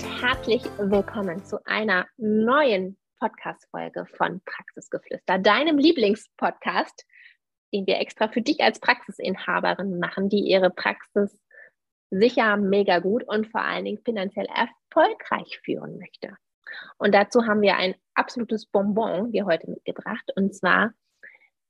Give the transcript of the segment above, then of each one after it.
Herzlich willkommen zu einer neuen Podcast-Folge von Praxisgeflüster, deinem Lieblingspodcast, den wir extra für dich als Praxisinhaberin machen, die ihre Praxis sicher mega gut und vor allen Dingen finanziell erfolgreich führen möchte. Und dazu haben wir ein absolutes Bonbon hier heute mitgebracht. Und zwar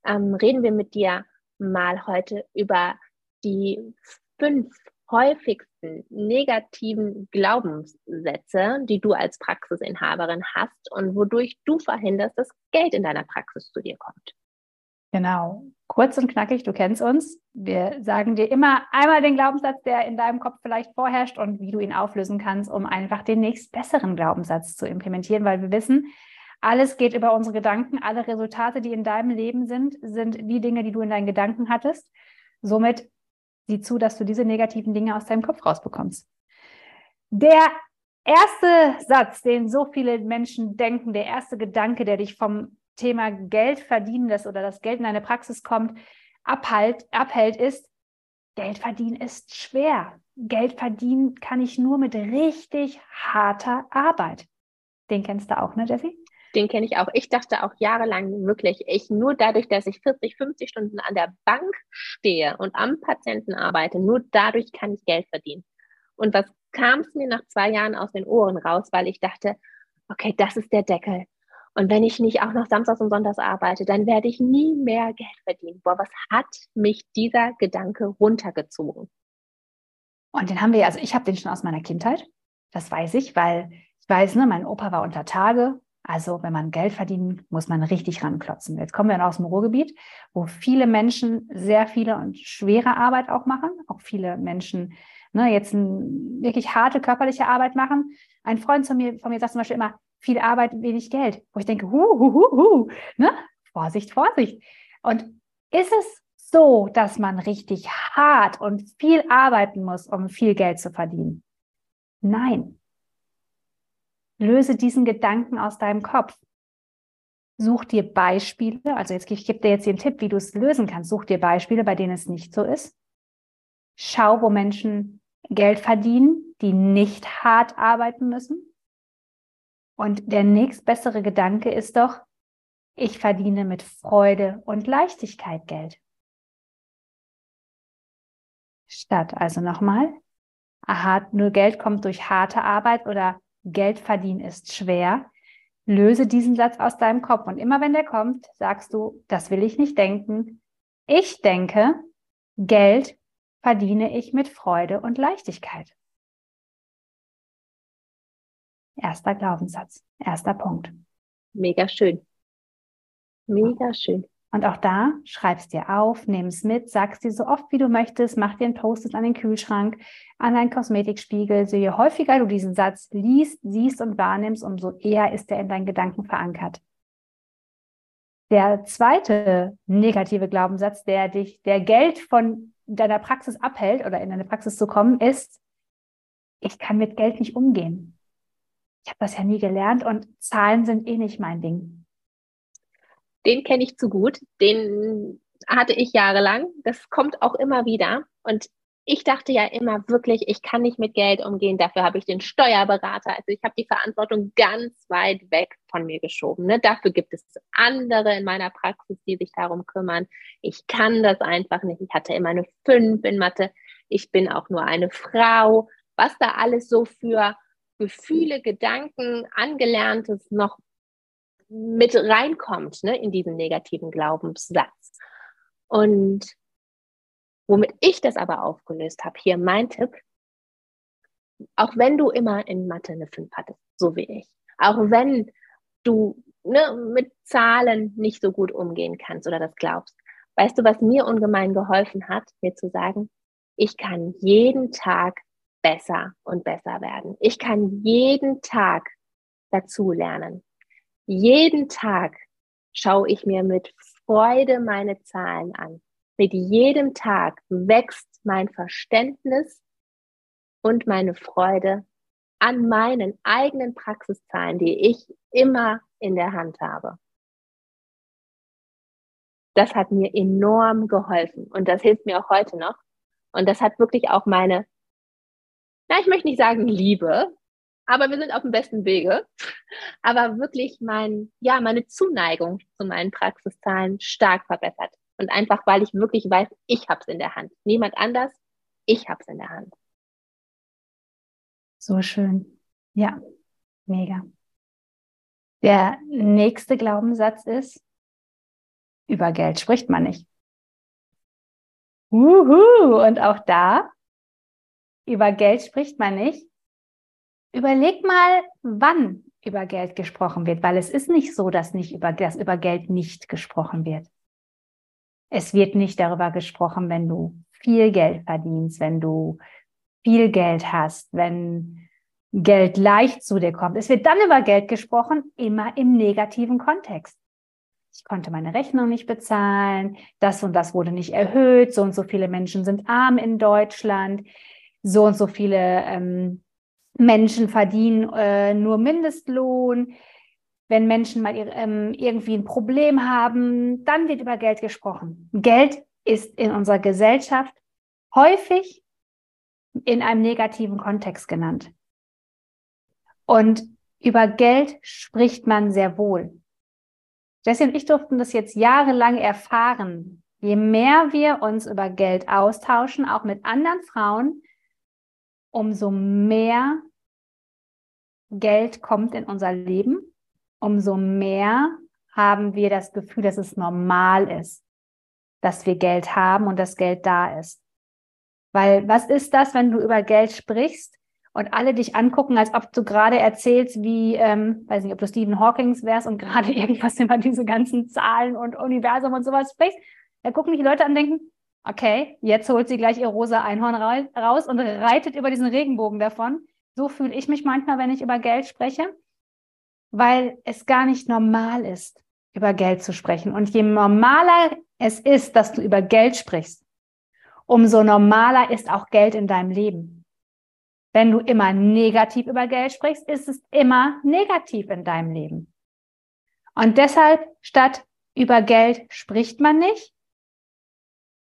ähm, reden wir mit dir mal heute über die fünf häufigsten negativen Glaubenssätze, die du als Praxisinhaberin hast und wodurch du verhinderst, dass Geld in deiner Praxis zu dir kommt. Genau, kurz und knackig, du kennst uns. Wir sagen dir immer einmal den Glaubenssatz, der in deinem Kopf vielleicht vorherrscht und wie du ihn auflösen kannst, um einfach den nächst besseren Glaubenssatz zu implementieren, weil wir wissen, alles geht über unsere Gedanken. Alle Resultate, die in deinem Leben sind, sind die Dinge, die du in deinen Gedanken hattest. Somit sieh zu, dass du diese negativen Dinge aus deinem Kopf rausbekommst. Der erste Satz, den so viele Menschen denken, der erste Gedanke, der dich vom Thema Geld verdienen lässt oder das Geld in deine Praxis kommt, abhalt, abhält, ist, Geld verdienen ist schwer. Geld verdienen kann ich nur mit richtig harter Arbeit. Den kennst du auch, ne, Jessie? Den kenne ich auch. Ich dachte auch jahrelang wirklich, ich nur dadurch, dass ich 40, 50 Stunden an der Bank stehe und am Patienten arbeite, nur dadurch kann ich Geld verdienen. Und was kam es mir nach zwei Jahren aus den Ohren raus, weil ich dachte, okay, das ist der Deckel. Und wenn ich nicht auch noch Samstags und Sonntags arbeite, dann werde ich nie mehr Geld verdienen. Boah, was hat mich dieser Gedanke runtergezogen? Und den haben wir, also ich habe den schon aus meiner Kindheit. Das weiß ich, weil ich weiß, ne, mein Opa war unter Tage also wenn man Geld verdient, muss man richtig ranklotzen. Jetzt kommen wir aus dem Ruhrgebiet, wo viele Menschen sehr viele und schwere Arbeit auch machen, auch viele Menschen ne, jetzt wirklich harte körperliche Arbeit machen. Ein Freund von mir, von mir sagt zum Beispiel immer, viel Arbeit, wenig Geld, wo ich denke, hu, hu, hu, hu, ne? Vorsicht, Vorsicht. Und ist es so, dass man richtig hart und viel arbeiten muss, um viel Geld zu verdienen? Nein, Löse diesen Gedanken aus deinem Kopf. Such dir Beispiele, also jetzt, ich gebe dir jetzt den Tipp, wie du es lösen kannst. Such dir Beispiele, bei denen es nicht so ist. Schau, wo Menschen Geld verdienen, die nicht hart arbeiten müssen. Und der nächstbessere Gedanke ist doch, ich verdiene mit Freude und Leichtigkeit Geld. Statt also nochmal, nur Geld kommt durch harte Arbeit oder Geld verdienen ist schwer. Löse diesen Satz aus deinem Kopf und immer wenn der kommt, sagst du, das will ich nicht denken. Ich denke, Geld verdiene ich mit Freude und Leichtigkeit. Erster Glaubenssatz, erster Punkt. Mega schön. Mega schön. Und auch da schreibst dir auf, nimm es mit, sagst dir so oft wie du möchtest, mach dir ein Post-it an den Kühlschrank, an deinen Kosmetikspiegel. So je häufiger du diesen Satz liest, siehst und wahrnimmst, umso eher ist er in deinen Gedanken verankert. Der zweite negative Glaubenssatz, der dich, der Geld von deiner Praxis abhält oder in deine Praxis zu kommen, ist, ich kann mit Geld nicht umgehen. Ich habe das ja nie gelernt und Zahlen sind eh nicht mein Ding den kenne ich zu gut. Den hatte ich jahrelang. Das kommt auch immer wieder. Und ich dachte ja immer wirklich, ich kann nicht mit Geld umgehen. Dafür habe ich den Steuerberater. Also ich habe die Verantwortung ganz weit weg von mir geschoben. Ne? Dafür gibt es andere in meiner Praxis, die sich darum kümmern. Ich kann das einfach nicht. Ich hatte immer eine 5 in Mathe. Ich bin auch nur eine Frau. Was da alles so für Gefühle, Gedanken, Angelerntes noch mit reinkommt ne, in diesen negativen Glaubenssatz. Und womit ich das aber aufgelöst habe, hier mein Tipp, auch wenn du immer in Mathe eine 5 hattest, so wie ich, auch wenn du ne, mit Zahlen nicht so gut umgehen kannst oder das glaubst, weißt du, was mir ungemein geholfen hat, mir zu sagen, ich kann jeden Tag besser und besser werden. Ich kann jeden Tag dazu lernen. Jeden Tag schaue ich mir mit Freude meine Zahlen an. Mit jedem Tag wächst mein Verständnis und meine Freude an meinen eigenen Praxiszahlen, die ich immer in der Hand habe. Das hat mir enorm geholfen und das hilft mir auch heute noch. Und das hat wirklich auch meine, na, ich möchte nicht sagen Liebe, aber wir sind auf dem besten Wege. Aber wirklich mein, ja, meine Zuneigung zu meinen Praxiszahlen stark verbessert. Und einfach, weil ich wirklich weiß, ich habe es in der Hand. Niemand anders, ich habe es in der Hand. So schön. Ja, mega. Der nächste Glaubenssatz ist, über Geld spricht man nicht. Uhu, und auch da, über Geld spricht man nicht. Überleg mal, wann über Geld gesprochen wird, weil es ist nicht so, dass nicht über, dass über Geld nicht gesprochen wird. Es wird nicht darüber gesprochen, wenn du viel Geld verdienst, wenn du viel Geld hast, wenn Geld leicht zu dir kommt. Es wird dann über Geld gesprochen, immer im negativen Kontext. Ich konnte meine Rechnung nicht bezahlen, das und das wurde nicht erhöht, so und so viele Menschen sind arm in Deutschland, so und so viele ähm, Menschen verdienen äh, nur Mindestlohn. Wenn Menschen mal ähm, irgendwie ein Problem haben, dann wird über Geld gesprochen. Geld ist in unserer Gesellschaft häufig in einem negativen Kontext genannt. Und über Geld spricht man sehr wohl. Jessie und ich durften das jetzt jahrelang erfahren. Je mehr wir uns über Geld austauschen, auch mit anderen Frauen, umso mehr Geld kommt in unser Leben, umso mehr haben wir das Gefühl, dass es normal ist, dass wir Geld haben und dass Geld da ist. Weil was ist das, wenn du über Geld sprichst und alle dich angucken, als ob du gerade erzählst, wie, ähm, weiß nicht, ob du Stephen Hawking wärst und gerade irgendwas über diese ganzen Zahlen und Universum und sowas sprichst. Da gucken die Leute an und denken, okay, jetzt holt sie gleich ihr rosa Einhorn raus und reitet über diesen Regenbogen davon. So fühle ich mich manchmal, wenn ich über Geld spreche, weil es gar nicht normal ist, über Geld zu sprechen. Und je normaler es ist, dass du über Geld sprichst, umso normaler ist auch Geld in deinem Leben. Wenn du immer negativ über Geld sprichst, ist es immer negativ in deinem Leben. Und deshalb, statt über Geld spricht man nicht.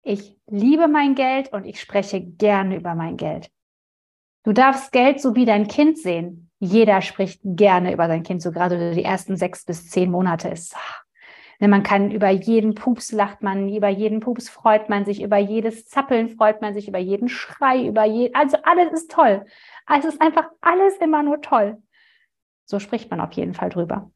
Ich liebe mein Geld und ich spreche gerne über mein Geld. Du darfst Geld so wie dein Kind sehen. Jeder spricht gerne über sein Kind, so gerade die ersten sechs bis zehn Monate ist Ne, man kann über jeden Pups lacht man, über jeden Pups freut man sich, über jedes Zappeln freut man sich, über jeden Schrei, über je, also alles ist toll. Es ist einfach alles immer nur toll. So spricht man auf jeden Fall drüber.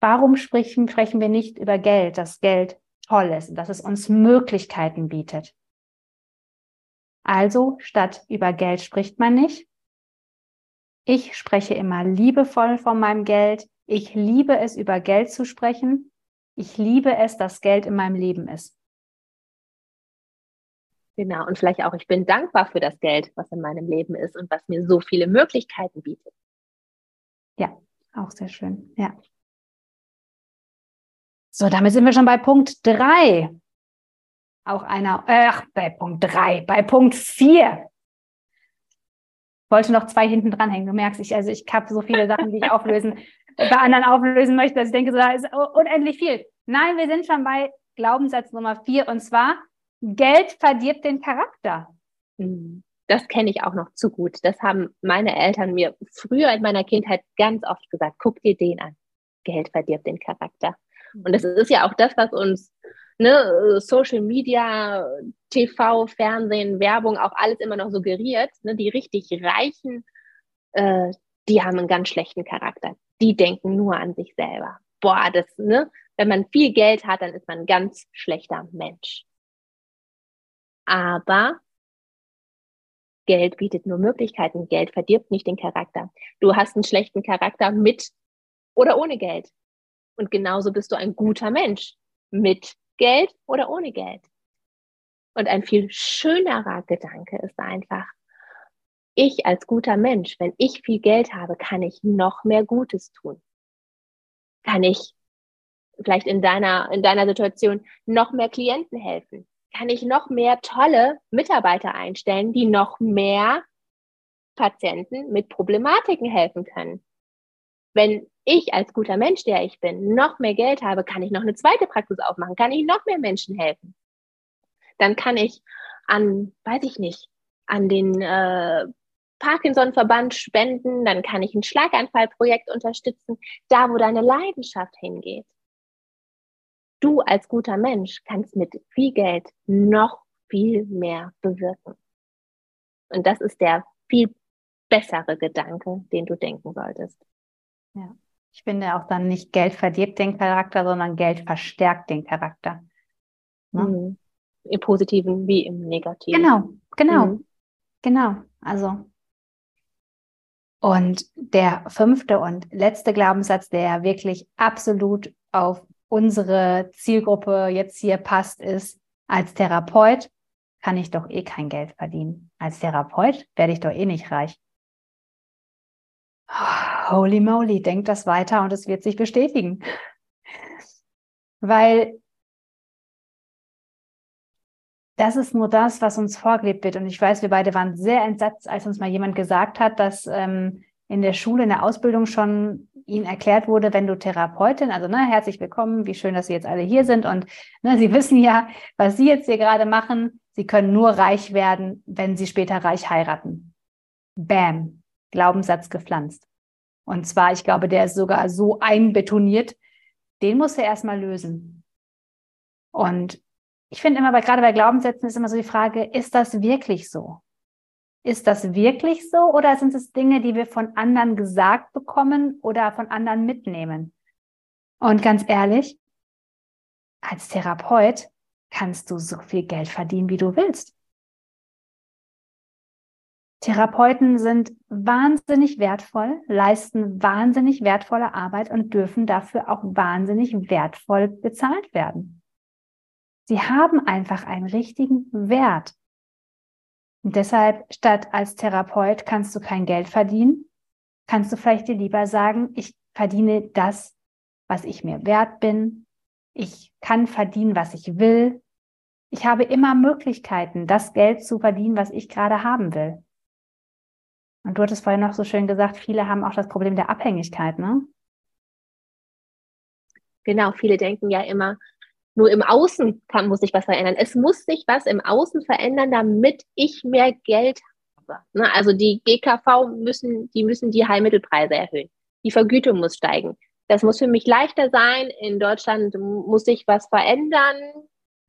Warum sprechen, sprechen wir nicht über Geld, dass Geld toll ist und dass es uns Möglichkeiten bietet? Also statt über Geld spricht man nicht. Ich spreche immer liebevoll von meinem Geld. Ich liebe es, über Geld zu sprechen. Ich liebe es, dass Geld in meinem Leben ist. Genau, und vielleicht auch, ich bin dankbar für das Geld, was in meinem Leben ist und was mir so viele Möglichkeiten bietet. Ja, auch sehr schön. Ja. So, damit sind wir schon bei Punkt drei. Auch einer, ach, bei Punkt drei, bei Punkt vier. Wollte noch zwei hinten dranhängen. Du merkst, ich, also ich habe so viele Sachen, die ich auflösen bei anderen auflösen möchte, dass ich denke, so, da ist unendlich viel. Nein, wir sind schon bei Glaubenssatz Nummer vier und zwar, Geld verdirbt den Charakter. Mhm. Das kenne ich auch noch zu gut. Das haben meine Eltern mir früher in meiner Kindheit ganz oft gesagt. Guck dir den an. Geld verdirbt den Charakter. Und das ist ja auch das, was uns ne, Social Media, TV, Fernsehen, Werbung auch alles immer noch suggeriert. Ne, die richtig Reichen, äh, die haben einen ganz schlechten Charakter die denken nur an sich selber. Boah, das, ne? Wenn man viel Geld hat, dann ist man ein ganz schlechter Mensch. Aber Geld bietet nur Möglichkeiten. Geld verdirbt nicht den Charakter. Du hast einen schlechten Charakter mit oder ohne Geld. Und genauso bist du ein guter Mensch mit Geld oder ohne Geld. Und ein viel schönerer Gedanke ist einfach, ich als guter Mensch, wenn ich viel Geld habe, kann ich noch mehr Gutes tun. Kann ich vielleicht in deiner, in deiner Situation noch mehr Klienten helfen? Kann ich noch mehr tolle Mitarbeiter einstellen, die noch mehr Patienten mit Problematiken helfen können? Wenn ich als guter Mensch, der ich bin, noch mehr Geld habe, kann ich noch eine zweite Praxis aufmachen, kann ich noch mehr Menschen helfen. Dann kann ich an, weiß ich nicht, an den äh, Parkinson-Verband spenden, dann kann ich ein Schlaganfallprojekt unterstützen, da wo deine Leidenschaft hingeht. Du als guter Mensch kannst mit viel Geld noch viel mehr bewirken. Und das ist der viel bessere Gedanke, den du denken solltest. Ja. Ich finde auch dann nicht Geld verdirbt den Charakter, sondern Geld verstärkt den Charakter. Ne? Mhm. Im Positiven wie im Negativen. Genau, genau, mhm. genau. Also. Und der fünfte und letzte Glaubenssatz, der wirklich absolut auf unsere Zielgruppe jetzt hier passt, ist, als Therapeut kann ich doch eh kein Geld verdienen. Als Therapeut werde ich doch eh nicht reich. Holy moly, denkt das weiter und es wird sich bestätigen. Weil das ist nur das, was uns vorgelebt wird. Und ich weiß, wir beide waren sehr entsetzt, als uns mal jemand gesagt hat, dass ähm, in der Schule, in der Ausbildung schon Ihnen erklärt wurde, wenn du Therapeutin, also ne, herzlich willkommen, wie schön, dass Sie jetzt alle hier sind und ne, Sie wissen ja, was Sie jetzt hier gerade machen. Sie können nur reich werden, wenn Sie später reich heiraten. Bam, Glaubenssatz gepflanzt. Und zwar, ich glaube, der ist sogar so einbetoniert, den muss er erstmal lösen. Und ich finde immer, bei, gerade bei Glaubenssätzen ist immer so die Frage, ist das wirklich so? Ist das wirklich so oder sind es Dinge, die wir von anderen gesagt bekommen oder von anderen mitnehmen? Und ganz ehrlich, als Therapeut kannst du so viel Geld verdienen, wie du willst. Therapeuten sind wahnsinnig wertvoll, leisten wahnsinnig wertvolle Arbeit und dürfen dafür auch wahnsinnig wertvoll bezahlt werden. Sie haben einfach einen richtigen Wert. Und deshalb, statt als Therapeut kannst du kein Geld verdienen, kannst du vielleicht dir lieber sagen, ich verdiene das, was ich mir wert bin. Ich kann verdienen, was ich will. Ich habe immer Möglichkeiten, das Geld zu verdienen, was ich gerade haben will. Und du hattest vorhin noch so schön gesagt, viele haben auch das Problem der Abhängigkeit, ne? Genau, viele denken ja immer, nur im Außen kann, muss sich was verändern. Es muss sich was im Außen verändern, damit ich mehr Geld habe. Ne? Also die GKV müssen, die müssen die Heilmittelpreise erhöhen. Die Vergütung muss steigen. Das muss für mich leichter sein. In Deutschland muss sich was verändern.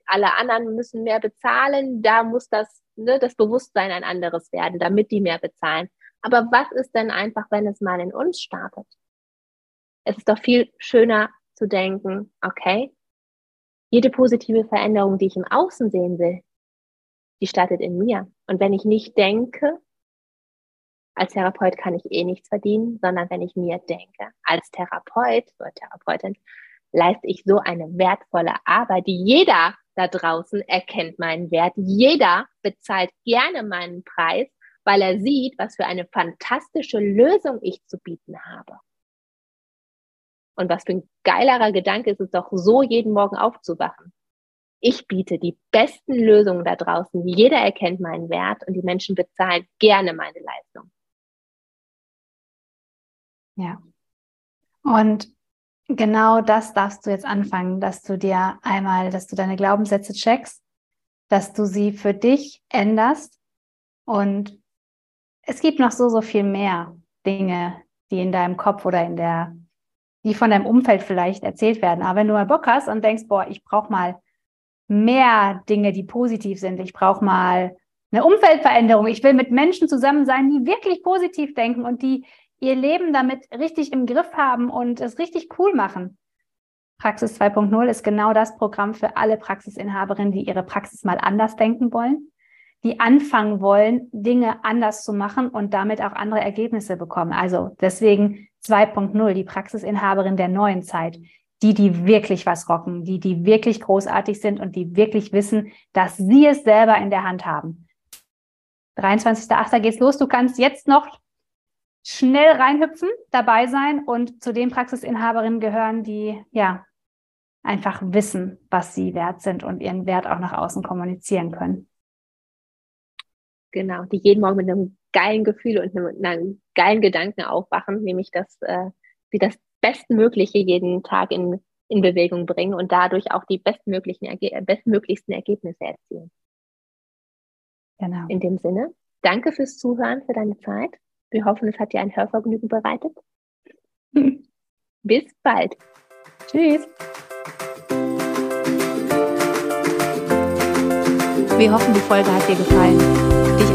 Alle anderen müssen mehr bezahlen. Da muss das, ne, das Bewusstsein ein anderes werden, damit die mehr bezahlen. Aber was ist denn einfach, wenn es mal in uns startet? Es ist doch viel schöner zu denken, okay, jede positive Veränderung, die ich im Außen sehen will, die startet in mir. Und wenn ich nicht denke, als Therapeut kann ich eh nichts verdienen, sondern wenn ich mir denke, als Therapeut oder Therapeutin leiste ich so eine wertvolle Arbeit, die jeder da draußen erkennt meinen Wert. Jeder bezahlt gerne meinen Preis, weil er sieht, was für eine fantastische Lösung ich zu bieten habe. Und was für ein geilerer Gedanke ist es doch, so jeden Morgen aufzuwachen. Ich biete die besten Lösungen da draußen. Jeder erkennt meinen Wert und die Menschen bezahlen gerne meine Leistung. Ja. Und genau das darfst du jetzt anfangen, dass du dir einmal, dass du deine Glaubenssätze checkst, dass du sie für dich änderst. Und es gibt noch so, so viel mehr Dinge, die in deinem Kopf oder in der die von deinem Umfeld vielleicht erzählt werden. Aber wenn du mal Bock hast und denkst, boah, ich brauche mal mehr Dinge, die positiv sind, ich brauche mal eine Umfeldveränderung, ich will mit Menschen zusammen sein, die wirklich positiv denken und die ihr Leben damit richtig im Griff haben und es richtig cool machen. Praxis 2.0 ist genau das Programm für alle Praxisinhaberinnen, die ihre Praxis mal anders denken wollen, die anfangen wollen, Dinge anders zu machen und damit auch andere Ergebnisse bekommen. Also deswegen 2.0, die Praxisinhaberin der neuen Zeit. die, die wirklich was rocken, die, die wirklich großartig sind und die wirklich wissen, dass sie es selber in der Hand haben. 23.08. geht's los. Du kannst jetzt noch schnell reinhüpfen, dabei sein und zu den Praxisinhaberinnen gehören, die ja einfach wissen, was sie wert sind und ihren Wert auch nach außen kommunizieren können. Genau, die jeden Morgen mit einem geilen Gefühl und einem, einem geilen Gedanken aufwachen, nämlich dass äh, sie das Bestmögliche jeden Tag in, in Bewegung bringen und dadurch auch die bestmöglichen, bestmöglichsten Ergebnisse erzielen. Genau. In dem Sinne, danke fürs Zuhören, für deine Zeit. Wir hoffen, es hat dir ein Hörvergnügen bereitet. Bis bald. Tschüss. Wir hoffen, die Folge hat dir gefallen,